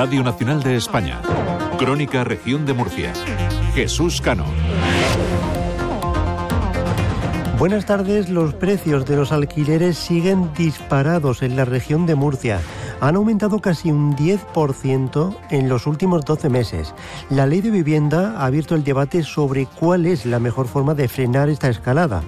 Radio Nacional de España. Crónica Región de Murcia. Jesús Cano. Buenas tardes. Los precios de los alquileres siguen disparados en la región de Murcia. Han aumentado casi un 10% en los últimos 12 meses. La ley de vivienda ha abierto el debate sobre cuál es la mejor forma de frenar esta escalada.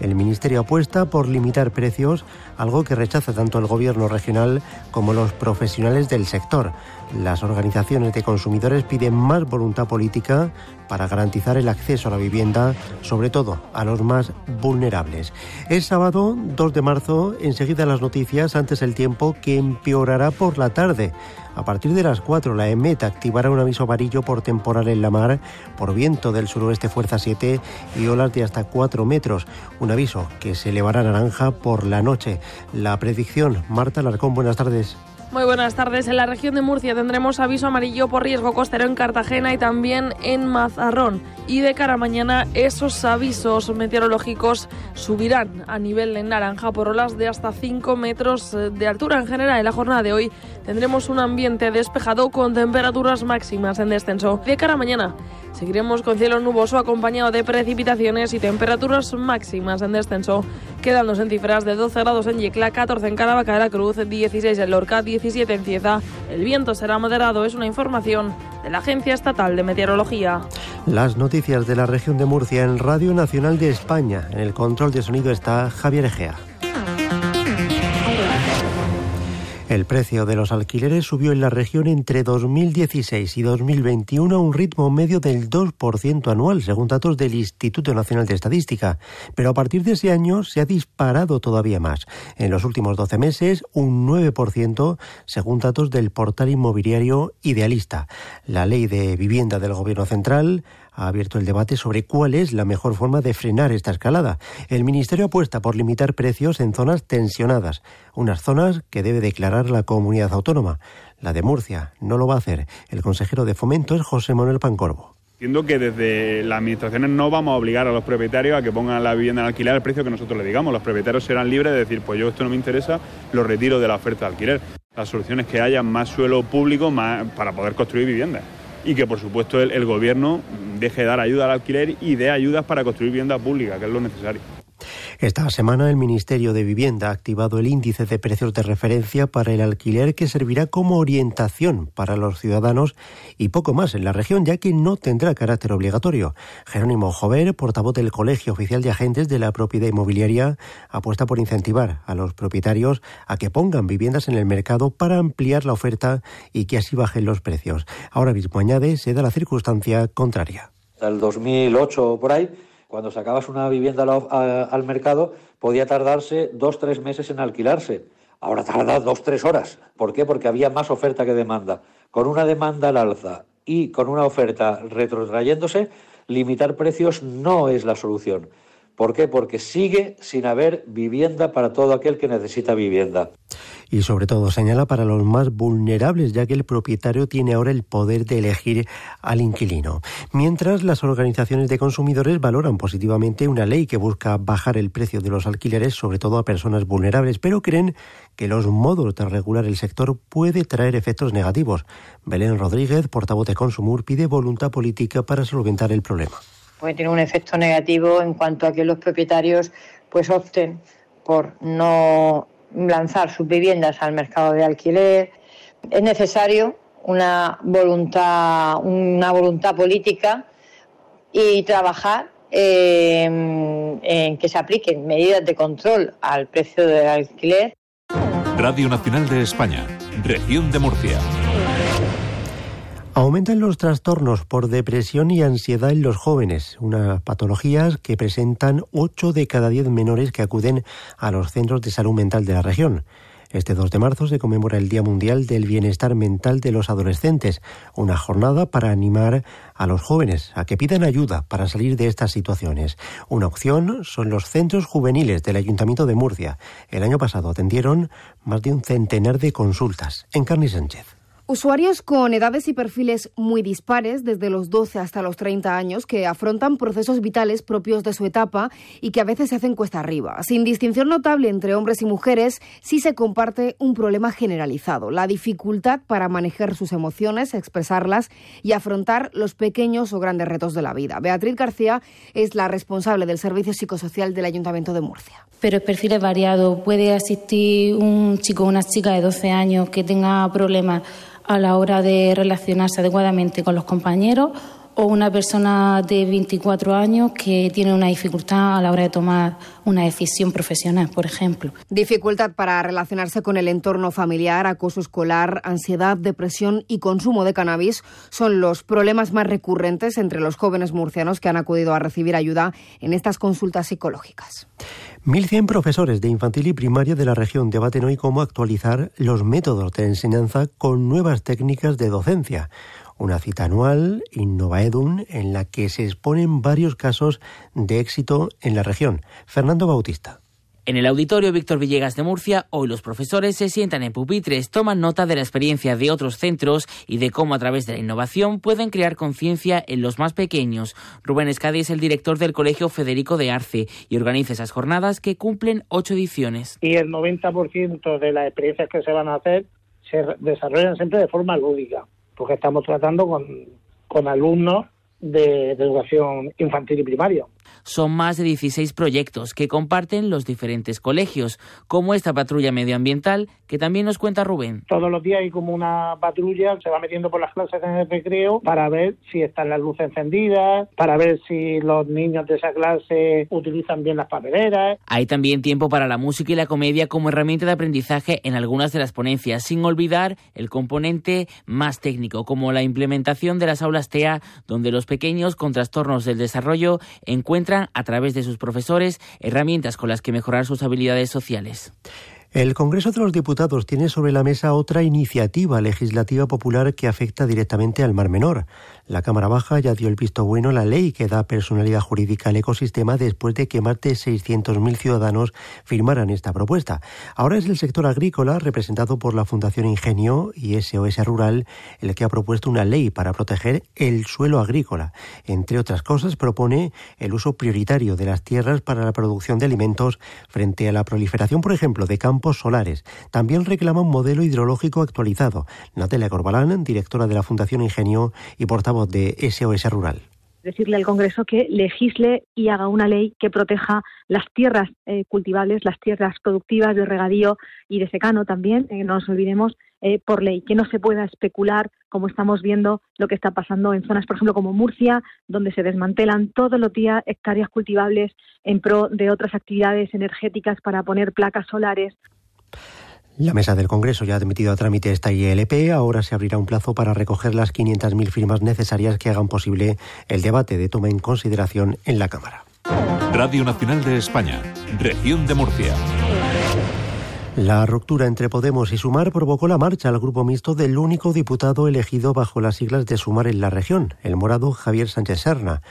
El Ministerio apuesta por limitar precios, algo que rechaza tanto el Gobierno regional como los profesionales del sector. Las organizaciones de consumidores piden más voluntad política para garantizar el acceso a la vivienda, sobre todo a los más vulnerables. Es sábado 2 de marzo, enseguida las noticias, antes el tiempo que empeorará por la tarde. A partir de las 4, la EMET activará un aviso amarillo por temporal en la mar, por viento del suroeste fuerza 7 y olas de hasta 4 metros. Aviso que se elevará naranja por la noche. La predicción, Marta Larcón, buenas tardes. Muy buenas tardes. En la región de Murcia tendremos aviso amarillo por riesgo costero en Cartagena y también en Mazarrón. Y de cara a mañana esos avisos meteorológicos subirán a nivel de naranja por olas de hasta 5 metros de altura. En general, en la jornada de hoy tendremos un ambiente despejado con temperaturas máximas en descenso. De cara a mañana seguiremos con cielo nuboso acompañado de precipitaciones y temperaturas máximas en descenso, quedándose en cifras de 12 grados en Yecla, 14 en Caravaca de la Cruz, 16 en Lorca, 17 en. El viento será moderado, es una información de la Agencia Estatal de Meteorología. Las noticias de la región de Murcia en Radio Nacional de España. En el control de sonido está Javier Egea. El precio de los alquileres subió en la región entre 2016 y 2021 a un ritmo medio del 2% anual, según datos del Instituto Nacional de Estadística. Pero a partir de ese año se ha disparado todavía más. En los últimos 12 meses, un 9%, según datos del portal inmobiliario Idealista. La ley de vivienda del Gobierno Central ha abierto el debate sobre cuál es la mejor forma de frenar esta escalada. El Ministerio apuesta por limitar precios en zonas tensionadas, unas zonas que debe declarar la comunidad autónoma. La de Murcia no lo va a hacer. El consejero de Fomento es José Manuel Pancorbo. Entiendo que desde las administraciones no vamos a obligar a los propietarios a que pongan la vivienda en alquiler al precio que nosotros le digamos. Los propietarios serán libres de decir, pues yo esto no me interesa, lo retiro de la oferta de alquiler. La solución es que haya más suelo público para poder construir viviendas y que por supuesto el, el gobierno deje de dar ayuda al alquiler y dé ayudas para construir vivienda pública, que es lo necesario. Esta semana el Ministerio de Vivienda ha activado el índice de precios de referencia para el alquiler que servirá como orientación para los ciudadanos y poco más en la región, ya que no tendrá carácter obligatorio. Jerónimo Jover, portavoz del Colegio Oficial de Agentes de la Propiedad Inmobiliaria, apuesta por incentivar a los propietarios a que pongan viviendas en el mercado para ampliar la oferta y que así bajen los precios. Ahora mismo añade, se da la circunstancia contraria. El 2008 o por ahí cuando sacabas una vivienda al mercado, podía tardarse dos, tres meses en alquilarse. Ahora tarda dos, tres horas. ¿Por qué? Porque había más oferta que demanda. Con una demanda al alza y con una oferta retrotrayéndose, limitar precios no es la solución. ¿Por qué? Porque sigue sin haber vivienda para todo aquel que necesita vivienda y sobre todo señala para los más vulnerables, ya que el propietario tiene ahora el poder de elegir al inquilino. Mientras las organizaciones de consumidores valoran positivamente una ley que busca bajar el precio de los alquileres, sobre todo a personas vulnerables, pero creen que los modos de regular el sector puede traer efectos negativos. Belén Rodríguez, portavoz de Consumur, pide voluntad política para solventar el problema. Puede tener un efecto negativo en cuanto a que los propietarios pues opten por no lanzar sus viviendas al mercado de alquiler. Es necesario una voluntad, una voluntad política y trabajar en, en que se apliquen medidas de control al precio del alquiler. Radio Nacional de España, región de Murcia. Aumentan los trastornos por depresión y ansiedad en los jóvenes, unas patologías que presentan 8 de cada 10 menores que acuden a los centros de salud mental de la región. Este 2 de marzo se conmemora el Día Mundial del Bienestar Mental de los Adolescentes, una jornada para animar a los jóvenes a que pidan ayuda para salir de estas situaciones. Una opción son los centros juveniles del Ayuntamiento de Murcia. El año pasado atendieron más de un centenar de consultas. En Carni Sánchez. Usuarios con edades y perfiles muy dispares, desde los 12 hasta los 30 años, que afrontan procesos vitales propios de su etapa y que a veces se hacen cuesta arriba. Sin distinción notable entre hombres y mujeres, sí se comparte un problema generalizado, la dificultad para manejar sus emociones, expresarlas y afrontar los pequeños o grandes retos de la vida. Beatriz García es la responsable del Servicio Psicosocial del Ayuntamiento de Murcia. Pero el perfil es variado. Puede asistir un chico o una chica de 12 años que tenga problemas a la hora de relacionarse adecuadamente con los compañeros o una persona de 24 años que tiene una dificultad a la hora de tomar una decisión profesional, por ejemplo. Dificultad para relacionarse con el entorno familiar, acoso escolar, ansiedad, depresión y consumo de cannabis son los problemas más recurrentes entre los jóvenes murcianos que han acudido a recibir ayuda en estas consultas psicológicas. 1.100 profesores de infantil y primaria de la región debaten hoy cómo actualizar los métodos de enseñanza con nuevas técnicas de docencia. Una cita anual, Innovaedum, en la que se exponen varios casos de éxito en la región. Fernando Bautista. En el auditorio Víctor Villegas de Murcia, hoy los profesores se sientan en pupitres, toman nota de la experiencia de otros centros y de cómo a través de la innovación pueden crear conciencia en los más pequeños. Rubén Escadi es el director del Colegio Federico de Arce y organiza esas jornadas que cumplen ocho ediciones. Y el 90% de las experiencias que se van a hacer se desarrollan siempre de forma lúdica, porque estamos tratando con, con alumnos de, de educación infantil y primaria. Son más de 16 proyectos que comparten los diferentes colegios, como esta patrulla medioambiental que también nos cuenta Rubén. Todos los días hay como una patrulla, se va metiendo por las clases en el recreo para ver si están las luces encendidas, para ver si los niños de esa clase utilizan bien las papeleras. Hay también tiempo para la música y la comedia como herramienta de aprendizaje en algunas de las ponencias, sin olvidar el componente más técnico, como la implementación de las aulas TEA, donde los pequeños con trastornos del desarrollo encuentran a través de sus profesores herramientas con las que mejorar sus habilidades sociales. El Congreso de los Diputados tiene sobre la mesa otra iniciativa legislativa popular que afecta directamente al Mar Menor. La Cámara Baja ya dio el visto bueno a la ley que da personalidad jurídica al ecosistema después de que más de 600.000 ciudadanos firmaran esta propuesta. Ahora es el sector agrícola, representado por la Fundación Ingenio y SOS Rural, el que ha propuesto una ley para proteger el suelo agrícola. Entre otras cosas, propone el uso prioritario de las tierras para la producción de alimentos frente a la proliferación, por ejemplo, de campos solares. También reclama un modelo hidrológico actualizado. Natalia Corbalán, directora de la Fundación Ingenio y de SOS Rural decirle al Congreso que legisle y haga una ley que proteja las tierras eh, cultivables, las tierras productivas de regadío y de secano también, eh, no nos olvidemos, eh, por ley, que no se pueda especular, como estamos viendo lo que está pasando en zonas, por ejemplo, como Murcia, donde se desmantelan todos los días hectáreas cultivables en pro de otras actividades energéticas para poner placas solares. La mesa del Congreso ya ha admitido a trámite esta ILP. Ahora se abrirá un plazo para recoger las 500.000 firmas necesarias que hagan posible el debate de toma en consideración en la Cámara. Radio Nacional de España, región de Murcia. La ruptura entre Podemos y Sumar provocó la marcha al grupo mixto del único diputado elegido bajo las siglas de Sumar en la región, el morado Javier Sánchez Serna.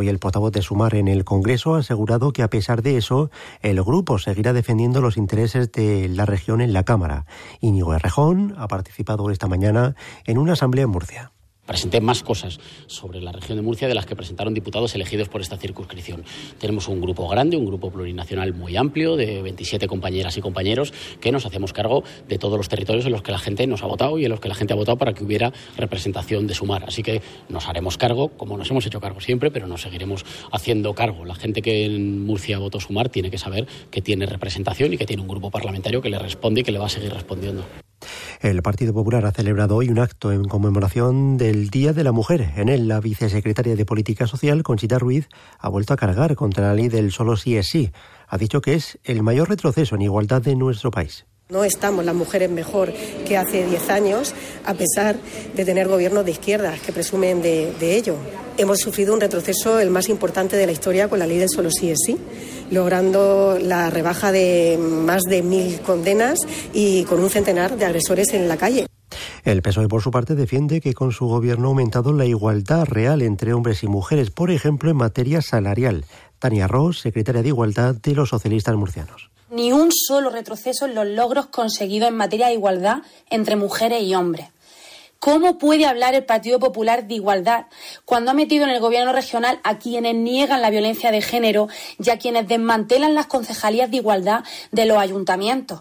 Hoy el portavoz de Sumar en el Congreso ha asegurado que a pesar de eso, el grupo seguirá defendiendo los intereses de la región en la Cámara. Íñigo Errejón ha participado esta mañana en una asamblea en Murcia presenté más cosas sobre la región de Murcia de las que presentaron diputados elegidos por esta circunscripción. Tenemos un grupo grande, un grupo plurinacional muy amplio, de 27 compañeras y compañeros, que nos hacemos cargo de todos los territorios en los que la gente nos ha votado y en los que la gente ha votado para que hubiera representación de sumar. Así que nos haremos cargo, como nos hemos hecho cargo siempre, pero nos seguiremos haciendo cargo. La gente que en Murcia votó sumar tiene que saber que tiene representación y que tiene un grupo parlamentario que le responde y que le va a seguir respondiendo. El Partido Popular ha celebrado hoy un acto en conmemoración del Día de la Mujer. En él, la vicesecretaria de Política Social, Conchita Ruiz, ha vuelto a cargar contra la ley del solo sí es sí. Ha dicho que es el mayor retroceso en igualdad de nuestro país. No estamos las mujeres mejor que hace 10 años, a pesar de tener gobiernos de izquierdas que presumen de, ello. Hemos sufrido un retroceso el más importante de la historia con la ley del solo sí es sí, logrando la rebaja de más de mil condenas y con un centenar de agresores en la calle. El PSOE, por su parte, defiende que con su gobierno ha aumentado la igualdad real entre hombres y mujeres, por ejemplo, en materia salarial. Tania Ross, secretaria de Igualdad de los socialistas murcianos ni un solo retroceso en los logros conseguidos en materia de igualdad entre mujeres y hombres. ¿Cómo puede hablar el Partido Popular de igualdad cuando ha metido en el gobierno regional a quienes niegan la violencia de género y a quienes desmantelan las concejalías de igualdad de los ayuntamientos?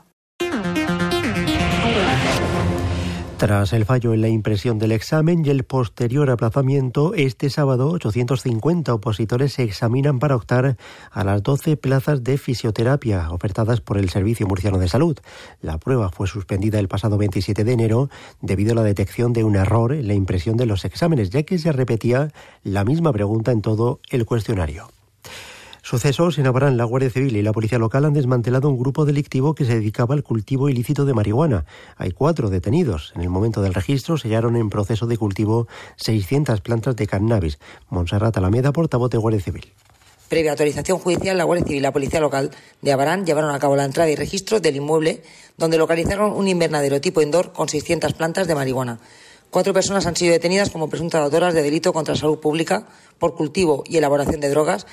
Tras el fallo en la impresión del examen y el posterior aplazamiento, este sábado 850 opositores se examinan para optar a las 12 plazas de fisioterapia ofertadas por el Servicio Murciano de Salud. La prueba fue suspendida el pasado 27 de enero debido a la detección de un error en la impresión de los exámenes, ya que se repetía la misma pregunta en todo el cuestionario. Sucesos en Abarán, la Guardia Civil y la Policía Local han desmantelado un grupo delictivo que se dedicaba al cultivo ilícito de marihuana. Hay cuatro detenidos. En el momento del registro sellaron en proceso de cultivo 600 plantas de cannabis. Monserrat Alameda, portavoz de Guardia Civil. Previa autorización judicial, la Guardia Civil y la Policía Local de Abarán llevaron a cabo la entrada y registro del inmueble, donde localizaron un invernadero tipo indoor con 600 plantas de marihuana. Cuatro personas han sido detenidas como presuntas autoras de delito contra la salud pública por cultivo y elaboración de drogas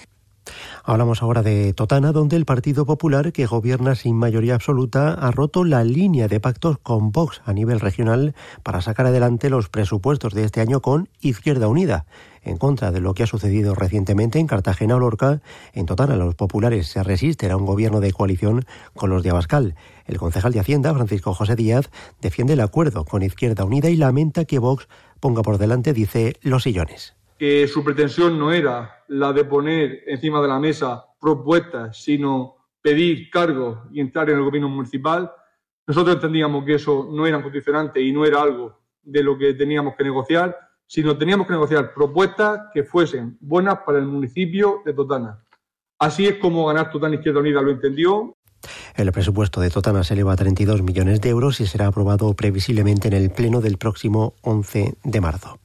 Hablamos ahora de Totana, donde el Partido Popular, que gobierna sin mayoría absoluta, ha roto la línea de pactos con Vox a nivel regional para sacar adelante los presupuestos de este año con Izquierda Unida. En contra de lo que ha sucedido recientemente en Cartagena o Lorca, en Totana los populares se resisten a un gobierno de coalición con los de Abascal. El concejal de Hacienda, Francisco José Díaz, defiende el acuerdo con Izquierda Unida y lamenta que Vox ponga por delante, dice, los sillones que su pretensión no era la de poner encima de la mesa propuestas, sino pedir cargos y entrar en el gobierno municipal. Nosotros entendíamos que eso no era condicionante y no era algo de lo que teníamos que negociar, sino teníamos que negociar propuestas que fuesen buenas para el municipio de Totana. Así es como Ganar Totana Izquierda Unida lo entendió. El presupuesto de Totana se eleva a 32 millones de euros y será aprobado previsiblemente en el Pleno del próximo 11 de marzo.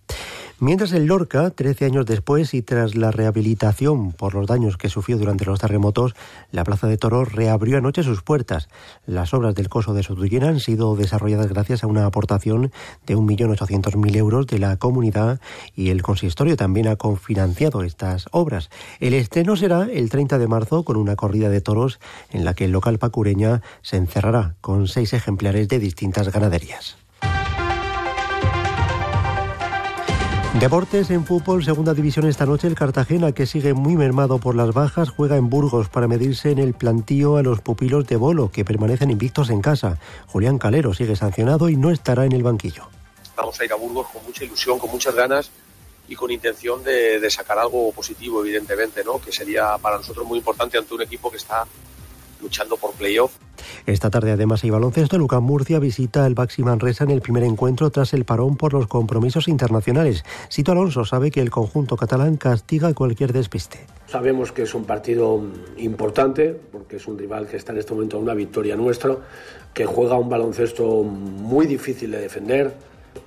Mientras en Lorca, 13 años después y tras la rehabilitación por los daños que sufrió durante los terremotos, la Plaza de Toros reabrió anoche sus puertas. Las obras del coso de Sotullena han sido desarrolladas gracias a una aportación de 1.800.000 euros de la comunidad y el consistorio también ha confinanciado estas obras. El estreno será el 30 de marzo con una corrida de toros en la que el local pacureña se encerrará con seis ejemplares de distintas ganaderías. Deportes en fútbol, segunda división esta noche, el Cartagena, que sigue muy mermado por las bajas, juega en Burgos para medirse en el plantío a los pupilos de Bolo, que permanecen invictos en casa. Julián Calero sigue sancionado y no estará en el banquillo. Vamos a ir a Burgos con mucha ilusión, con muchas ganas y con intención de, de sacar algo positivo, evidentemente, ¿no? que sería para nosotros muy importante ante un equipo que está luchando por playoff. Esta tarde además hay baloncesto. Lucas Murcia visita el Baxi Manresa en el primer encuentro tras el parón por los compromisos internacionales. Sito Alonso sabe que el conjunto catalán castiga cualquier despiste. Sabemos que es un partido importante porque es un rival que está en este momento a una victoria nuestra, que juega un baloncesto muy difícil de defender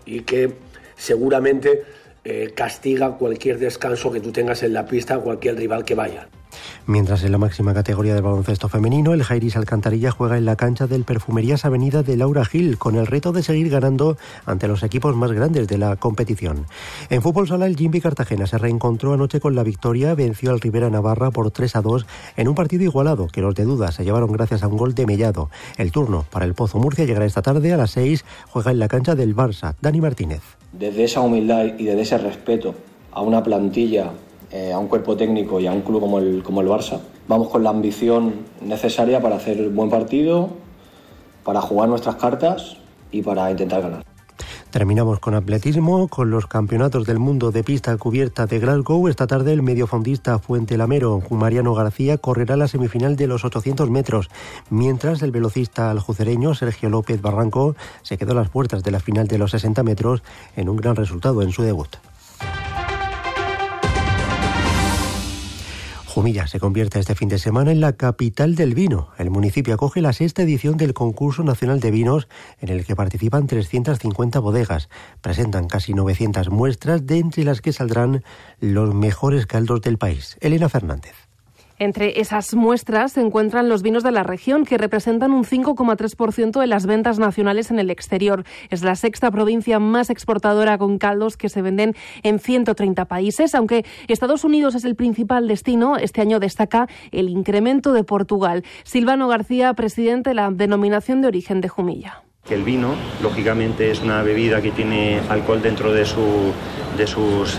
y que seguramente eh, castiga cualquier descanso que tú tengas en la pista a cualquier rival que vaya. Mientras en la máxima categoría del baloncesto femenino, el Jairis Alcantarilla juega en la cancha del Perfumerías Avenida de Laura Gil, con el reto de seguir ganando ante los equipos más grandes de la competición. En fútbol sala, el Jimby Cartagena se reencontró anoche con la victoria, venció al Rivera Navarra por 3 a 2 en un partido igualado, que los de duda se llevaron gracias a un gol de Mellado. El turno para el Pozo Murcia llegará esta tarde a las 6, juega en la cancha del Barça. Dani Martínez. Desde esa humildad y desde ese respeto a una plantilla eh, a un cuerpo técnico y a un club como el, como el Barça. Vamos con la ambición necesaria para hacer buen partido, para jugar nuestras cartas y para intentar ganar. Terminamos con atletismo, con los campeonatos del mundo de pista cubierta de Glasgow. Esta tarde el mediofondista Fuente Lamero, Mariano García, correrá la semifinal de los 800 metros, mientras el velocista aljucereño Sergio López Barranco se quedó a las puertas de la final de los 60 metros en un gran resultado en su debut. Jumilla se convierte este fin de semana en la capital del vino. El municipio acoge la sexta edición del concurso nacional de vinos en el que participan 350 bodegas. Presentan casi 900 muestras de entre las que saldrán los mejores caldos del país. Elena Fernández. Entre esas muestras se encuentran los vinos de la región, que representan un 5,3% de las ventas nacionales en el exterior. Es la sexta provincia más exportadora con caldos que se venden en 130 países. Aunque Estados Unidos es el principal destino, este año destaca el incremento de Portugal. Silvano García, presidente de la denominación de origen de Jumilla. Que el vino, lógicamente, es una bebida que tiene alcohol dentro de, su, de, sus,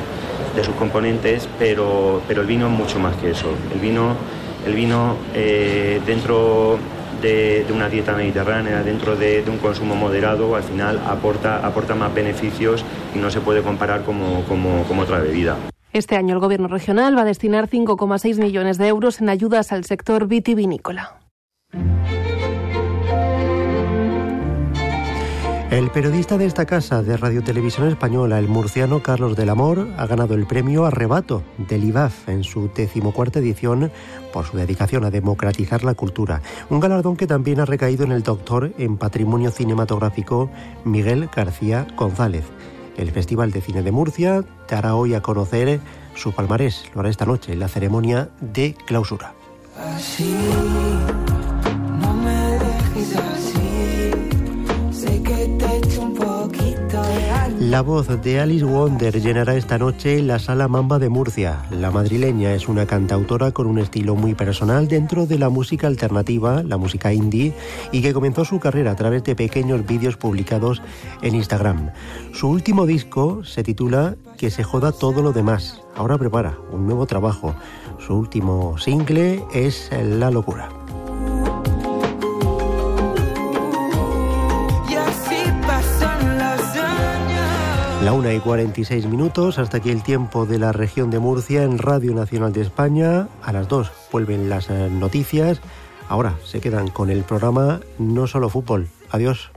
de sus componentes, pero, pero el vino es mucho más que eso. El vino, el vino eh, dentro de, una dieta mediterránea, dentro de, un consumo moderado, al final aporta, aporta más beneficios y no se puede comparar como, como, como otra bebida. Este año el Gobierno regional va a destinar 5,6 millones de euros en ayudas al sector vitivinícola. El periodista de esta casa de Radio Televisión Española, el murciano Carlos del Amor, ha ganado el premio Arrebato del IBAF en su decimocuarta edición por su dedicación a democratizar la cultura. Un galardón que también ha recaído en el doctor en patrimonio cinematográfico Miguel García González. El Festival de Cine de Murcia dará hoy a conocer su palmarés. Lo hará esta noche en la ceremonia de clausura. La voz de Alice Wonder llenará esta noche la Sala Mamba de Murcia. La madrileña es una cantautora con un estilo muy personal dentro de la música alternativa, la música indie, y que comenzó su carrera a través de pequeños vídeos publicados en Instagram. Su último disco se titula Que se joda todo lo demás. Ahora prepara un nuevo trabajo. Su último single es La locura. La una y 46 minutos, hasta aquí el tiempo de la región de Murcia en Radio Nacional de España. A las dos vuelven las eh, noticias. Ahora se quedan con el programa No Solo Fútbol. Adiós.